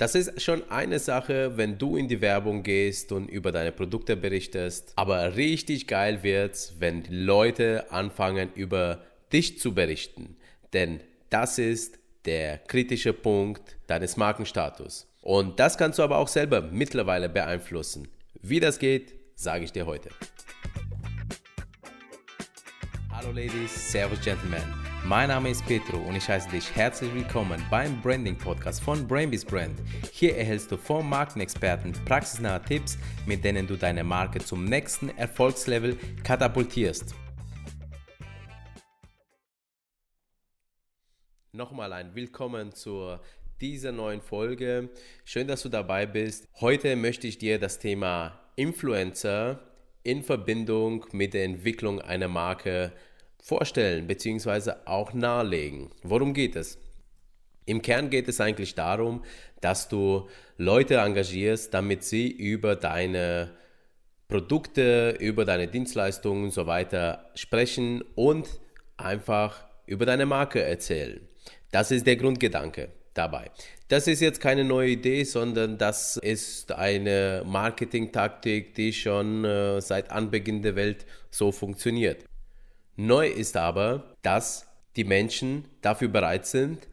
Das ist schon eine Sache, wenn du in die Werbung gehst und über deine Produkte berichtest. Aber richtig geil wird's, wenn Leute anfangen, über dich zu berichten. Denn das ist der kritische Punkt deines Markenstatus. Und das kannst du aber auch selber mittlerweile beeinflussen. Wie das geht, sage ich dir heute. Hallo Ladies, Servus Gentlemen. Mein Name ist Petro und ich heiße dich herzlich willkommen beim Branding Podcast von Brainbees Brand. Hier erhältst du vom Markenexperten praxisnahe Tipps, mit denen du deine Marke zum nächsten Erfolgslevel katapultierst. Nochmal ein Willkommen zur dieser neuen Folge. Schön, dass du dabei bist. Heute möchte ich dir das Thema Influencer in Verbindung mit der Entwicklung einer Marke vorstellen bzw. auch nahelegen. Worum geht es? Im Kern geht es eigentlich darum, dass du Leute engagierst, damit sie über deine Produkte, über deine Dienstleistungen und so weiter sprechen und einfach über deine Marke erzählen. Das ist der Grundgedanke dabei. Das ist jetzt keine neue Idee, sondern das ist eine Marketingtaktik, die schon äh, seit Anbeginn der Welt so funktioniert. Neu ist aber, dass die Menschen dafür bereit sind,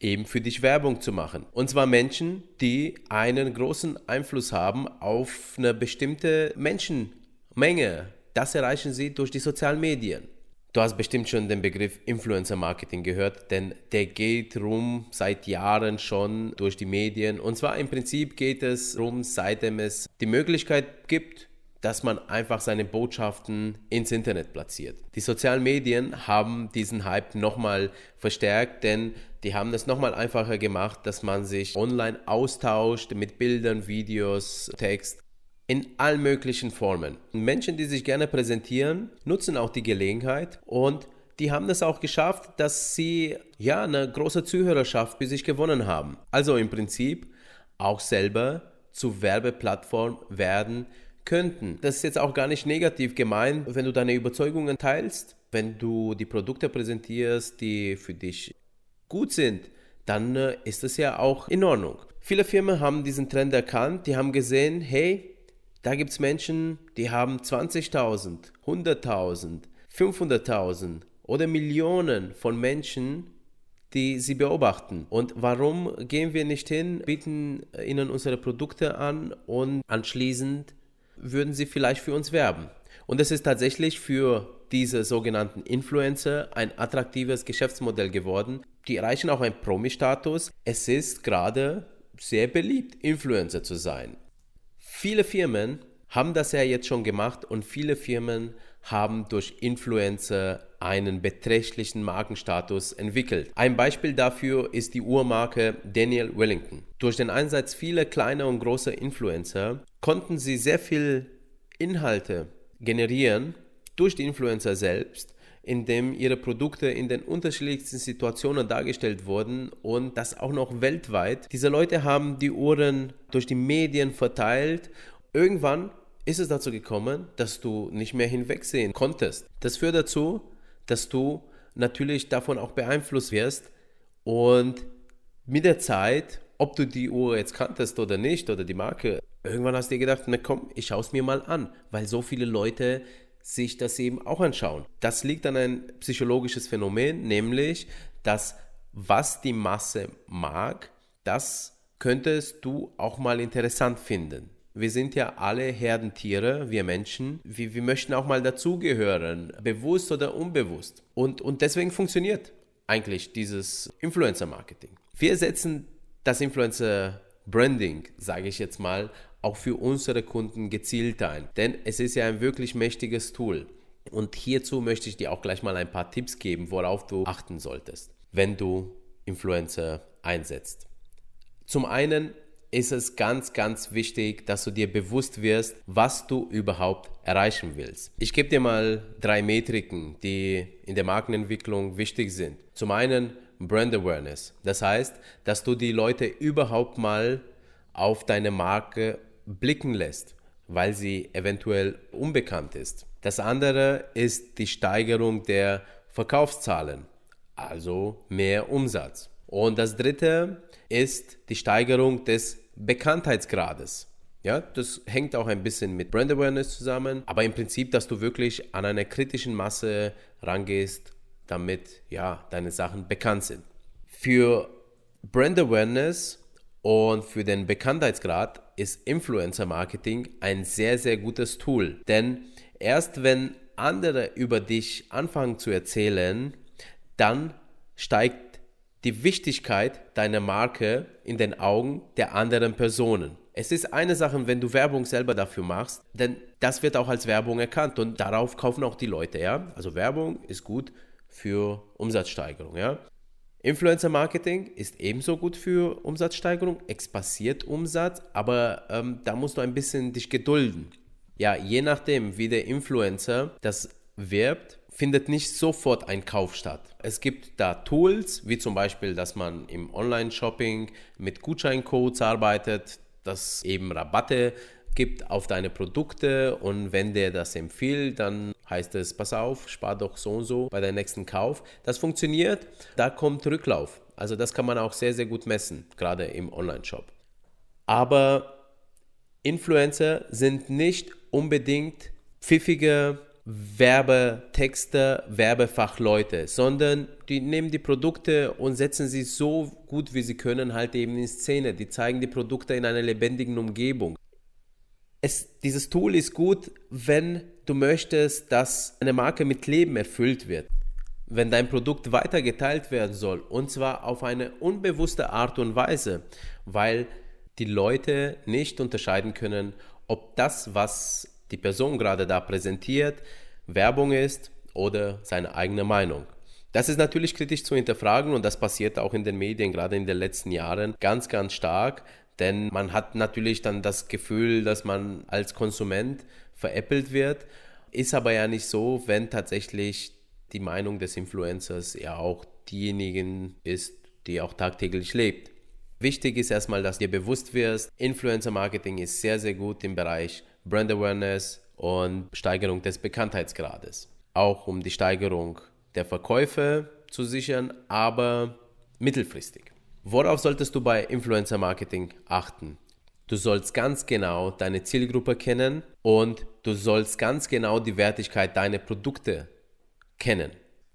eben für dich Werbung zu machen. Und zwar Menschen, die einen großen Einfluss haben auf eine bestimmte Menschenmenge. Das erreichen sie durch die sozialen Medien. Du hast bestimmt schon den Begriff Influencer Marketing gehört, denn der geht rum seit Jahren schon durch die Medien. Und zwar im Prinzip geht es rum, seitdem es die Möglichkeit gibt, dass man einfach seine Botschaften ins Internet platziert. Die sozialen Medien haben diesen Hype nochmal verstärkt, denn die haben es nochmal einfacher gemacht, dass man sich online austauscht mit Bildern, Videos, Text in allen möglichen Formen. Menschen, die sich gerne präsentieren, nutzen auch die Gelegenheit und die haben es auch geschafft, dass sie ja eine große Zuhörerschaft für sich gewonnen haben. Also im Prinzip auch selber zu Werbeplattform werden könnten. Das ist jetzt auch gar nicht negativ gemeint, wenn du deine Überzeugungen teilst, wenn du die Produkte präsentierst, die für dich gut sind, dann äh, ist das ja auch in Ordnung. Viele Firmen haben diesen Trend erkannt, die haben gesehen, hey, da gibt es Menschen, die haben 20.000, 100.000, 500.000 oder Millionen von Menschen, die sie beobachten. Und warum gehen wir nicht hin, bieten ihnen unsere Produkte an und anschließend würden sie vielleicht für uns werben. Und es ist tatsächlich für diese sogenannten Influencer ein attraktives Geschäftsmodell geworden. Die erreichen auch einen Promi-Status. Es ist gerade sehr beliebt, Influencer zu sein. Viele Firmen haben das ja jetzt schon gemacht und viele Firmen haben durch Influencer einen beträchtlichen Markenstatus entwickelt. Ein Beispiel dafür ist die Uhrmarke Daniel Wellington. Durch den Einsatz vieler kleiner und großer Influencer konnten sie sehr viel Inhalte generieren durch die Influencer selbst, indem ihre Produkte in den unterschiedlichsten Situationen dargestellt wurden und das auch noch weltweit. Diese Leute haben die Uhren durch die Medien verteilt. Irgendwann ist es dazu gekommen, dass du nicht mehr hinwegsehen konntest. Das führt dazu, dass du natürlich davon auch beeinflusst wirst und mit der Zeit, ob du die Uhr jetzt kanntest oder nicht oder die Marke, irgendwann hast du dir gedacht, na komm, ich schaue es mir mal an, weil so viele Leute sich das eben auch anschauen. Das liegt an ein psychologisches Phänomen, nämlich, dass was die Masse mag, das könntest du auch mal interessant finden. Wir sind ja alle Herdentiere, wir Menschen. Wir, wir möchten auch mal dazugehören, bewusst oder unbewusst. Und, und deswegen funktioniert eigentlich dieses Influencer-Marketing. Wir setzen das Influencer-Branding, sage ich jetzt mal, auch für unsere Kunden gezielt ein. Denn es ist ja ein wirklich mächtiges Tool. Und hierzu möchte ich dir auch gleich mal ein paar Tipps geben, worauf du achten solltest, wenn du Influencer einsetzt. Zum einen ist es ganz, ganz wichtig, dass du dir bewusst wirst, was du überhaupt erreichen willst. Ich gebe dir mal drei Metriken, die in der Markenentwicklung wichtig sind. Zum einen Brand Awareness. Das heißt, dass du die Leute überhaupt mal auf deine Marke blicken lässt, weil sie eventuell unbekannt ist. Das andere ist die Steigerung der Verkaufszahlen, also mehr Umsatz. Und das dritte ist die Steigerung des Bekanntheitsgrades. Ja, das hängt auch ein bisschen mit Brand Awareness zusammen, aber im Prinzip, dass du wirklich an eine kritischen Masse rangehst, damit ja deine Sachen bekannt sind. Für Brand Awareness und für den Bekanntheitsgrad ist Influencer Marketing ein sehr, sehr gutes Tool. Denn erst wenn andere über dich anfangen zu erzählen, dann steigt die Wichtigkeit deiner Marke in den Augen der anderen Personen. Es ist eine Sache, wenn du Werbung selber dafür machst, denn das wird auch als Werbung erkannt und darauf kaufen auch die Leute, ja? Also Werbung ist gut für Umsatzsteigerung, ja? Influencer Marketing ist ebenso gut für Umsatzsteigerung, expandiert Umsatz, aber ähm, da musst du ein bisschen dich gedulden. Ja, je nachdem, wie der Influencer das wirbt, findet nicht sofort ein Kauf statt. Es gibt da Tools, wie zum Beispiel, dass man im Online-Shopping mit Gutscheincodes arbeitet, das eben Rabatte gibt auf deine Produkte und wenn der das empfiehlt, dann heißt es, pass auf, spar doch so und so bei deinem nächsten Kauf. Das funktioniert, da kommt Rücklauf. Also das kann man auch sehr, sehr gut messen, gerade im Online-Shop. Aber Influencer sind nicht unbedingt pfiffige Werbetexter, Werbefachleute, sondern die nehmen die Produkte und setzen sie so gut wie sie können halt eben in Szene. Die zeigen die Produkte in einer lebendigen Umgebung. Es, dieses Tool ist gut, wenn du möchtest, dass eine Marke mit Leben erfüllt wird. Wenn dein Produkt weiter geteilt werden soll und zwar auf eine unbewusste Art und Weise, weil die Leute nicht unterscheiden können, ob das, was die Person gerade da präsentiert, Werbung ist oder seine eigene Meinung. Das ist natürlich kritisch zu hinterfragen und das passiert auch in den Medien, gerade in den letzten Jahren, ganz, ganz stark. Denn man hat natürlich dann das Gefühl, dass man als Konsument veräppelt wird. Ist aber ja nicht so, wenn tatsächlich die Meinung des Influencers ja auch diejenigen ist, die auch tagtäglich lebt. Wichtig ist erstmal, dass dir bewusst wirst, Influencer Marketing ist sehr, sehr gut im Bereich Brand Awareness und Steigerung des Bekanntheitsgrades. Auch um die Steigerung der Verkäufe zu sichern, aber mittelfristig. Worauf solltest du bei Influencer Marketing achten? Du sollst ganz genau deine Zielgruppe kennen und du sollst ganz genau die Wertigkeit deiner Produkte kennen.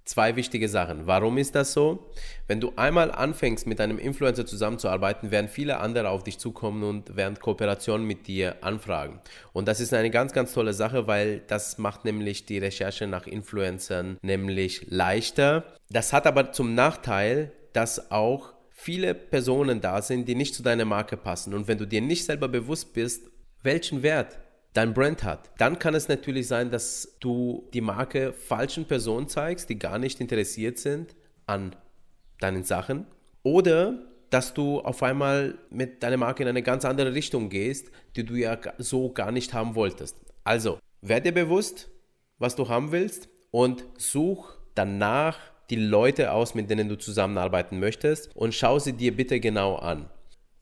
Zwei wichtige Sachen. Warum ist das so? Wenn du einmal anfängst, mit einem Influencer zusammenzuarbeiten, werden viele andere auf dich zukommen und werden Kooperationen mit dir anfragen. Und das ist eine ganz, ganz tolle Sache, weil das macht nämlich die Recherche nach Influencern nämlich leichter. Das hat aber zum Nachteil, dass auch viele Personen da sind, die nicht zu deiner Marke passen. Und wenn du dir nicht selber bewusst bist, welchen Wert dein Brand hat, dann kann es natürlich sein, dass du die Marke falschen Personen zeigst, die gar nicht interessiert sind an deinen Sachen. Oder dass du auf einmal mit deiner Marke in eine ganz andere Richtung gehst, die du ja so gar nicht haben wolltest. Also, werde dir bewusst, was du haben willst und such danach die Leute aus, mit denen du zusammenarbeiten möchtest und schau sie dir bitte genau an.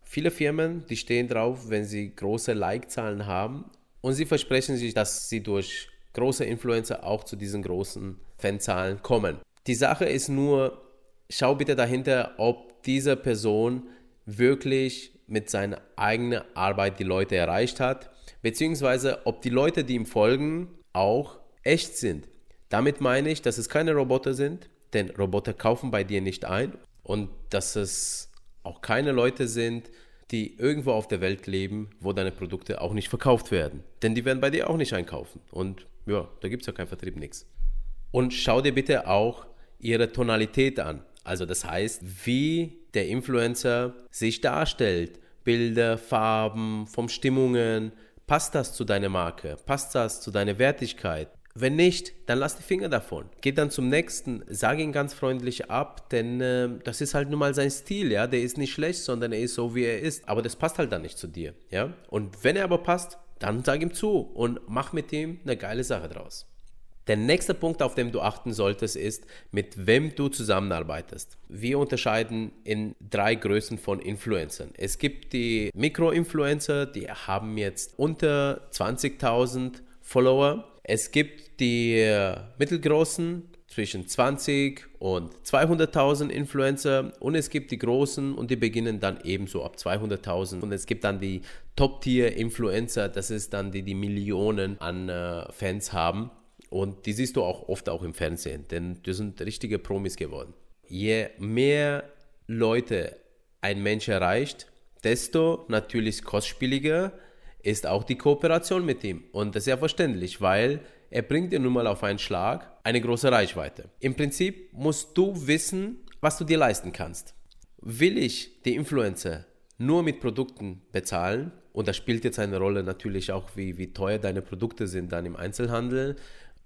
Viele Firmen, die stehen drauf, wenn sie große Like-Zahlen haben und sie versprechen sich, dass sie durch große Influencer auch zu diesen großen Fanzahlen kommen. Die Sache ist nur, schau bitte dahinter, ob diese Person wirklich mit seiner eigenen Arbeit die Leute erreicht hat, beziehungsweise ob die Leute, die ihm folgen, auch echt sind. Damit meine ich, dass es keine Roboter sind, denn Roboter kaufen bei dir nicht ein und dass es auch keine Leute sind, die irgendwo auf der Welt leben, wo deine Produkte auch nicht verkauft werden. Denn die werden bei dir auch nicht einkaufen. Und ja, da gibt es ja keinen Vertrieb, nichts. Und schau dir bitte auch ihre Tonalität an. Also das heißt, wie der Influencer sich darstellt. Bilder, Farben, vom Stimmungen. Passt das zu deiner Marke? Passt das zu deiner Wertigkeit? Wenn nicht, dann lass die Finger davon. Geh dann zum nächsten, sag ihn ganz freundlich ab, denn äh, das ist halt nun mal sein Stil, ja. Der ist nicht schlecht, sondern er ist so, wie er ist. Aber das passt halt dann nicht zu dir, ja. Und wenn er aber passt, dann sag ihm zu und mach mit ihm eine geile Sache draus. Der nächste Punkt, auf den du achten solltest, ist, mit wem du zusammenarbeitest. Wir unterscheiden in drei Größen von Influencern. Es gibt die Mikro-Influencer, die haben jetzt unter 20.000 Follower. Es gibt die mittelgroßen, zwischen 20 und 200.000 Influencer und es gibt die großen und die beginnen dann ebenso ab 200.000 und es gibt dann die Top-Tier-Influencer, das ist dann die, die Millionen an äh, Fans haben und die siehst du auch oft auch im Fernsehen, denn die sind richtige Promis geworden. Je mehr Leute ein Mensch erreicht, desto natürlich kostspieliger ist auch die Kooperation mit ihm. Und das ist ja verständlich, weil er bringt dir nun mal auf einen Schlag eine große Reichweite. Im Prinzip musst du wissen, was du dir leisten kannst. Will ich die Influencer nur mit Produkten bezahlen, und da spielt jetzt eine Rolle natürlich auch, wie, wie teuer deine Produkte sind dann im Einzelhandel.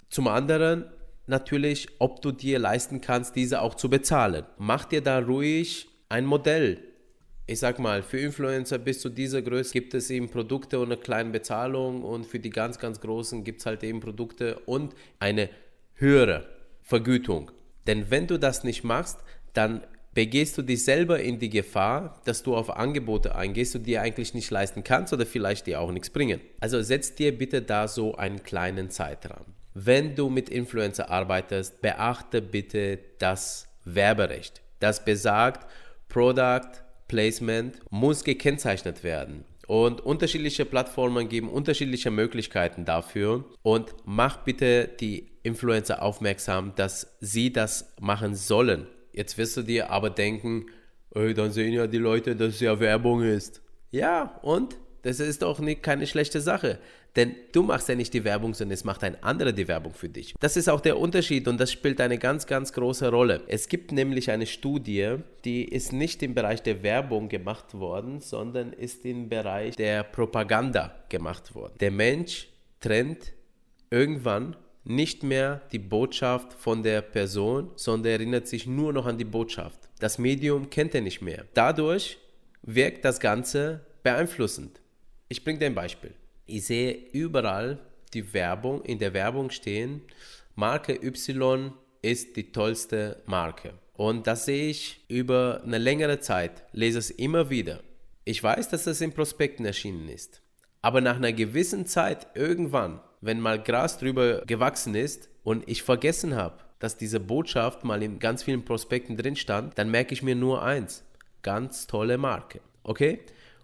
Zum anderen natürlich, ob du dir leisten kannst, diese auch zu bezahlen. Mach dir da ruhig ein Modell ich sag mal, für Influencer bis zu dieser Größe gibt es eben Produkte und eine kleine Bezahlung und für die ganz, ganz Großen gibt es halt eben Produkte und eine höhere Vergütung. Denn wenn du das nicht machst, dann begehst du dich selber in die Gefahr, dass du auf Angebote eingehst, die dir eigentlich nicht leisten kannst oder vielleicht dir auch nichts bringen. Also setz dir bitte da so einen kleinen Zeitrahmen. Wenn du mit Influencer arbeitest, beachte bitte das Werberecht. Das besagt, Product Placement muss gekennzeichnet werden. Und unterschiedliche Plattformen geben unterschiedliche Möglichkeiten dafür. Und mach bitte die Influencer aufmerksam, dass sie das machen sollen. Jetzt wirst du dir aber denken, dann sehen ja die Leute, dass es ja Werbung ist. Ja, und? Das ist doch nicht, keine schlechte Sache. Denn du machst ja nicht die Werbung, sondern es macht ein anderer die Werbung für dich. Das ist auch der Unterschied und das spielt eine ganz, ganz große Rolle. Es gibt nämlich eine Studie, die ist nicht im Bereich der Werbung gemacht worden, sondern ist im Bereich der Propaganda gemacht worden. Der Mensch trennt irgendwann nicht mehr die Botschaft von der Person, sondern erinnert sich nur noch an die Botschaft. Das Medium kennt er nicht mehr. Dadurch wirkt das Ganze beeinflussend. Ich bringe dir ein Beispiel. Ich sehe überall die Werbung, in der Werbung stehen, Marke Y ist die tollste Marke. Und das sehe ich über eine längere Zeit, lese es immer wieder. Ich weiß, dass das in Prospekten erschienen ist. Aber nach einer gewissen Zeit, irgendwann, wenn mal Gras drüber gewachsen ist und ich vergessen habe, dass diese Botschaft mal in ganz vielen Prospekten drin stand, dann merke ich mir nur eins. Ganz tolle Marke. Okay?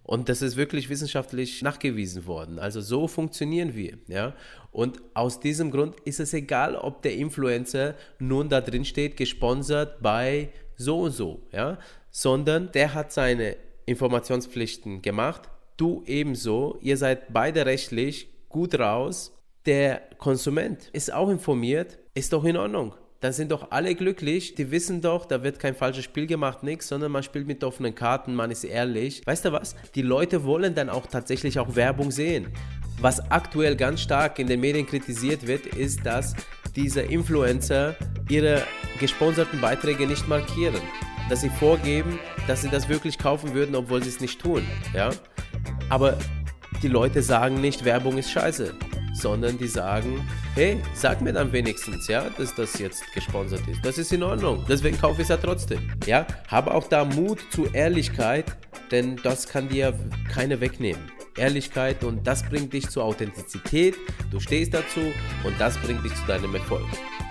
Und das ist wirklich wissenschaftlich nachgewiesen worden. Also so funktionieren wir. Ja? Und aus diesem Grund ist es egal, ob der Influencer nun da drin steht, gesponsert bei so und so, ja? sondern der hat seine Informationspflichten gemacht, du ebenso, ihr seid beide rechtlich gut raus. Der Konsument ist auch informiert, ist doch in Ordnung dann sind doch alle glücklich. Die wissen doch, da wird kein falsches Spiel gemacht, nichts, sondern man spielt mit offenen Karten, man ist ehrlich. Weißt du was? Die Leute wollen dann auch tatsächlich auch Werbung sehen. Was aktuell ganz stark in den Medien kritisiert wird, ist, dass diese Influencer ihre gesponserten Beiträge nicht markieren. Dass sie vorgeben, dass sie das wirklich kaufen würden, obwohl sie es nicht tun. Ja? Aber die Leute sagen nicht, Werbung ist scheiße sondern die sagen, hey, sag mir dann wenigstens, ja, dass das jetzt gesponsert ist. Das ist in Ordnung. Deswegen kaufe ich es ja trotzdem. Ja, habe auch da Mut zu Ehrlichkeit, denn das kann dir keiner wegnehmen. Ehrlichkeit und das bringt dich zur Authentizität, du stehst dazu und das bringt dich zu deinem Erfolg.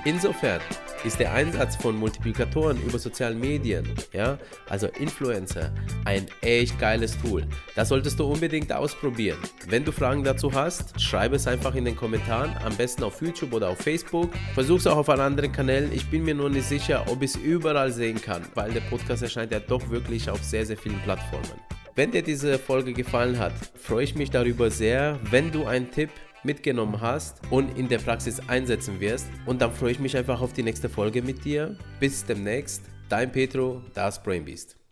Insofern ist der Einsatz von Multiplikatoren über sozialen Medien, ja, also Influencer, ein echt geiles Tool. Das solltest du unbedingt ausprobieren. Wenn du Fragen dazu hast, schreibe es einfach in den Kommentaren, am besten auf YouTube oder auf Facebook. Versuch es auch auf anderen Kanälen. Ich bin mir nur nicht sicher, ob ich es überall sehen kann, weil der Podcast erscheint ja doch wirklich auf sehr, sehr vielen Plattformen. Wenn dir diese Folge gefallen hat, freue ich mich darüber sehr, wenn du einen Tipp mitgenommen hast und in der Praxis einsetzen wirst. Und dann freue ich mich einfach auf die nächste Folge mit dir. Bis demnächst. Dein Petro, das Brainbeast.